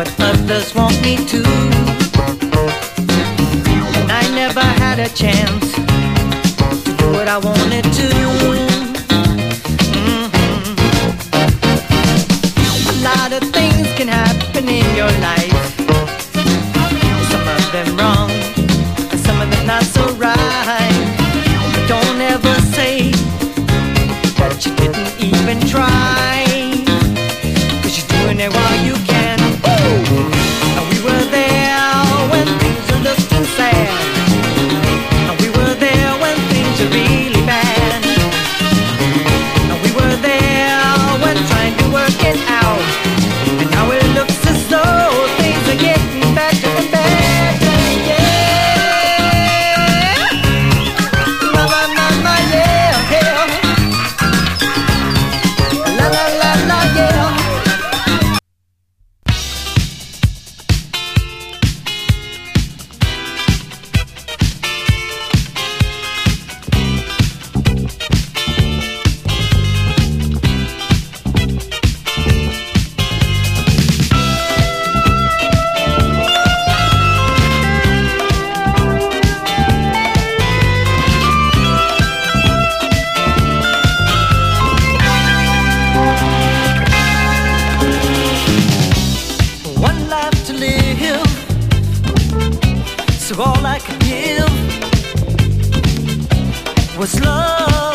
what others want me to. I never had a chance to do what I wanted to. Mm -hmm. A lot of things can happen in your life. all I could give was love.